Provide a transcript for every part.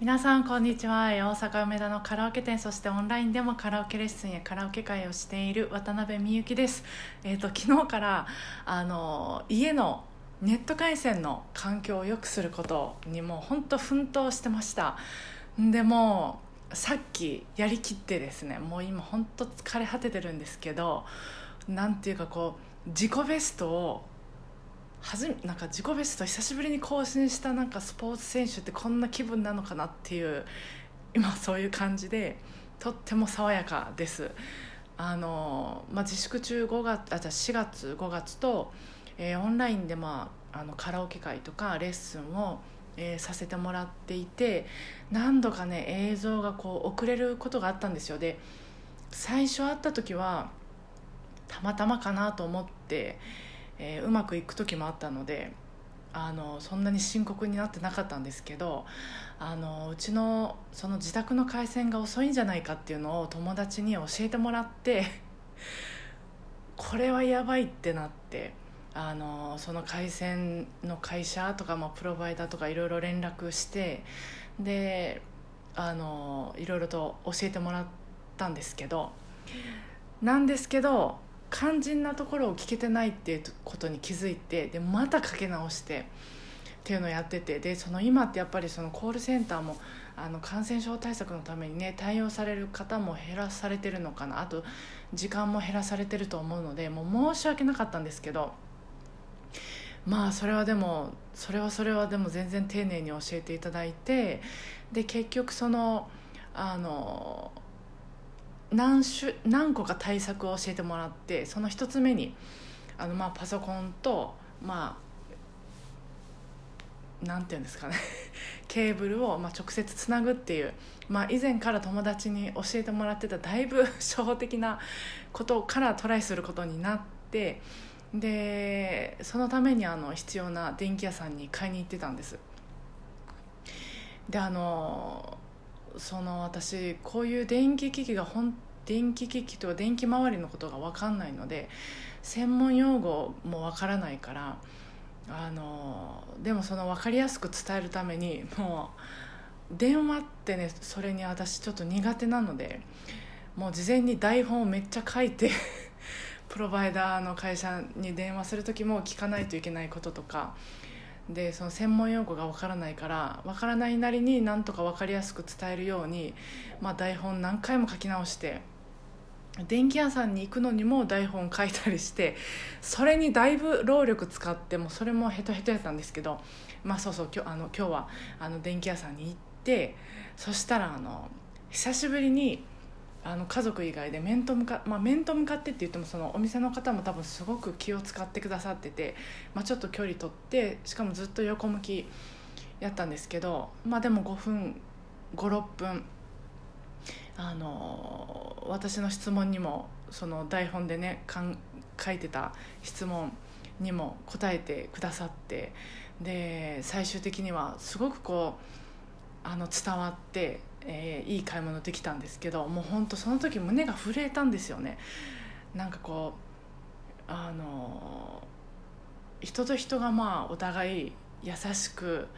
皆さんこんにちは。大阪梅田のカラオケ店そしてオンラインでもカラオケレッスンやカラオケ会をしている渡辺美幸です、えー、と昨日からあの家のネット回線の環境を良くすることにもう本当奮闘してました。でもさっきやりきってですねもう今本当疲れ果ててるんですけどなんていうかこう自己ベストをはじなんか自己ベスト久しぶりに更新したなんかスポーツ選手ってこんな気分なのかなっていう 今そういう感じでとっても爽やかです。あの、まあ、自粛中5月あじゃ4月5月と、えー、オンラインで、まあ、あのカラオケ会とかレッスンを、えー、させてもらっていて何度かね映像がこう遅れることがあったんですよ。で最初会った時はたまたまかなと思ってえー、うまくいく時もあったのであのそんなに深刻になってなかったんですけどあのうちのその自宅の回線が遅いんじゃないかっていうのを友達に教えてもらって これはやばいってなってあのその回線の会社とか、まあ、プロバイダーとかいろいろ連絡してであのいろいろと教えてもらったんですけどなんですけど肝心なところを聞けてないっていうことに気づいてでまたかけ直してっていうのをやっててでその今ってやっぱりそのコールセンターもあの感染症対策のためにね対応される方も減らされてるのかな。あと時間も減らされてると思うのでもう申し訳なかったんですけどまあそれはでもそれはそれはでも全然丁寧に教えていただいてで結局そのあの何種何個か対策を教えてもらってその1つ目にあの、まあ、パソコンとまあなんていうんですかね。ケーブルをまあ直接つなぐっていう、まあ、以前から友達に教えてもらってただいぶ 初歩的なことからトライすることになってでそのためにあの必要な電気屋さんに買いに行ってたんです。であのその私こういう電気機器が本電気機器とか電気周りのことが分かんないので専門用語も分からないからあのでもその分かりやすく伝えるためにもう電話ってねそれに私ちょっと苦手なのでもう事前に台本をめっちゃ書いて プロバイダーの会社に電話する時も聞かないといけないこととかでその専門用語が分からないから分からないなりになんとか分かりやすく伝えるように、まあ、台本何回も書き直して電気屋さんに行くのにも台本書いたりしてそれにだいぶ労力使ってもそれもヘトヘトやったんですけどまあそうそう今日あの今日はあの電気屋さんに行ってそしたらあの久しぶりにあの家族以外で面と向か、まあ、面と向かってって言ってもそのお店の方も多分すごく気を使ってくださってて、まあ、ちょっと距離取ってしかもずっと横向きやったんですけど、まあ、でも5分56分あの私の質問にもその台本でねかん書いてた質問にも答えてくださってで最終的にはすごくこうあの伝わってえー、いい買い物できたんですけどもう本当その時胸が震えたんですよね。なんかこうあの人と人がまあお互い優しく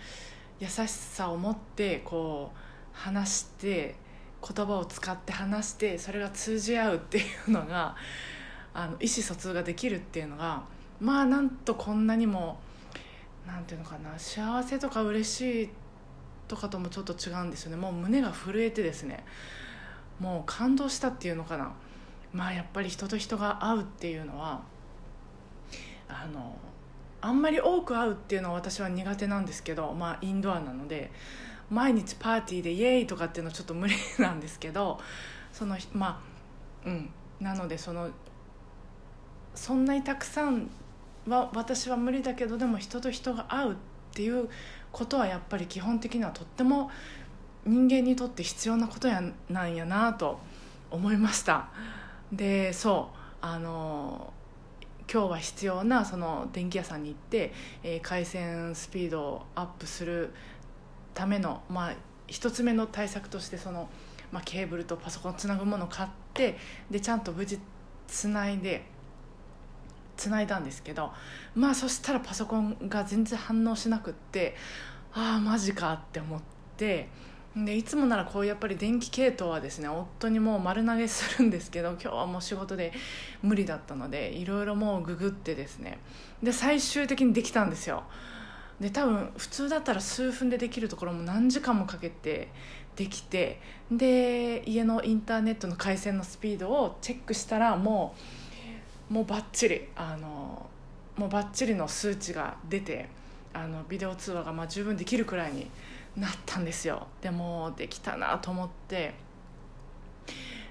優しさを持ってこう話して言葉を使って話してそれが通じ合うっていうのがあの意思疎通ができるっていうのがまあなんとこんなにもなんていうのかな幸せとか嬉しいってとかともちょっと違うんですよね。もう胸が震えてですね。もう感動したっていうのかな。まあやっぱり人と人が会うっていうのはあのあんまり多く会うっていうのは私は苦手なんですけどまあインドアなので毎日パーティーでイエーイとかっていうのはちょっと無理なんですけどそのまあうん。なのでそのそんなにたくさんは私は無理だけどでも人と人が会うってていうことはやっぱり基本的にはとっても人間にとって必要なことやなんやなと思いました。でそうあの今日は必要なその電気屋さんに行って、えー、回線スピードをアップするための、まあ、一つ目の対策としてその、まあ、ケーブルとパソコンつなぐものを買ってでちゃんと無事つないでつないだんですけどまあそしたらパソコンが全然反応しなくってああマジかって思ってでいつもならこうやっぱり電気系統はですね夫にもう丸投げするんですけど今日はもう仕事で無理だったのでいろいろもうググってですねで最終的にできたんですよ。で多分普通だったら数分でできるところも何時間もかけてできてで家のインターネットの回線のスピードをチェックしたらもうもうバッチリあのもうバッチリの数値が出てあのビデオ通話がまあ十分できるくらいになったんですよ。でもできたなと思って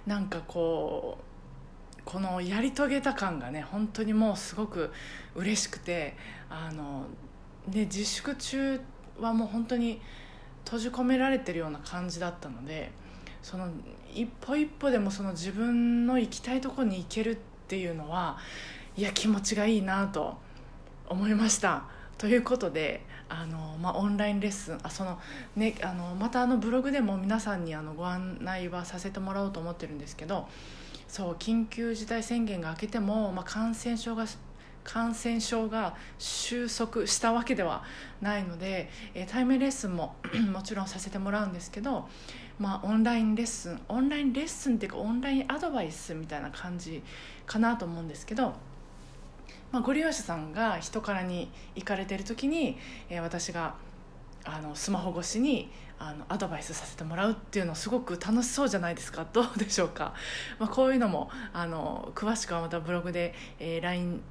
なんかこうこのやり遂げた感がね本当にもうすごく嬉しくてあので自粛中はもう本当に閉じ込められてるような感じだったのでその一歩一歩でもその自分の行きたいところに行けるってていうのはいや気持ちがいいなと思いました。ということであの、まあ、オンラインレッスンあその、ね、あのまたあのブログでも皆さんにあのご案内はさせてもらおうと思ってるんですけどそう緊急事態宣言が明けても、まあ、感染症が感染症が収束したわけではないので、えー、対面レッスンも もちろんさせてもらうんですけど、まあ、オンラインレッスンオンラインレッスンっていうかオンラインアドバイスみたいな感じかなと思うんですけどまあ、ご利用者さんが人からに行かれてる時に、えー、私があのスマホ越しにあのアドバイスさせてもらうっていうのすごく楽しそうじゃないですか。どうでしょうか、まあ、こういうのもあの詳しくはまたブログで、えー、LINE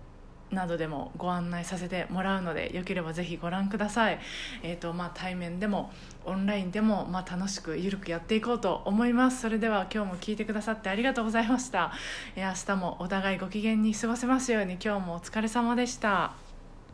などでもご案内させてもらうのでよければぜひご覧ください、えーとまあ、対面でもオンラインでも、まあ、楽しくゆるくやっていこうと思います。それでは今日も聞いてくださってありがとうございました、え、明日もお互いご機嫌に過ごせますように今日もお疲れ様でした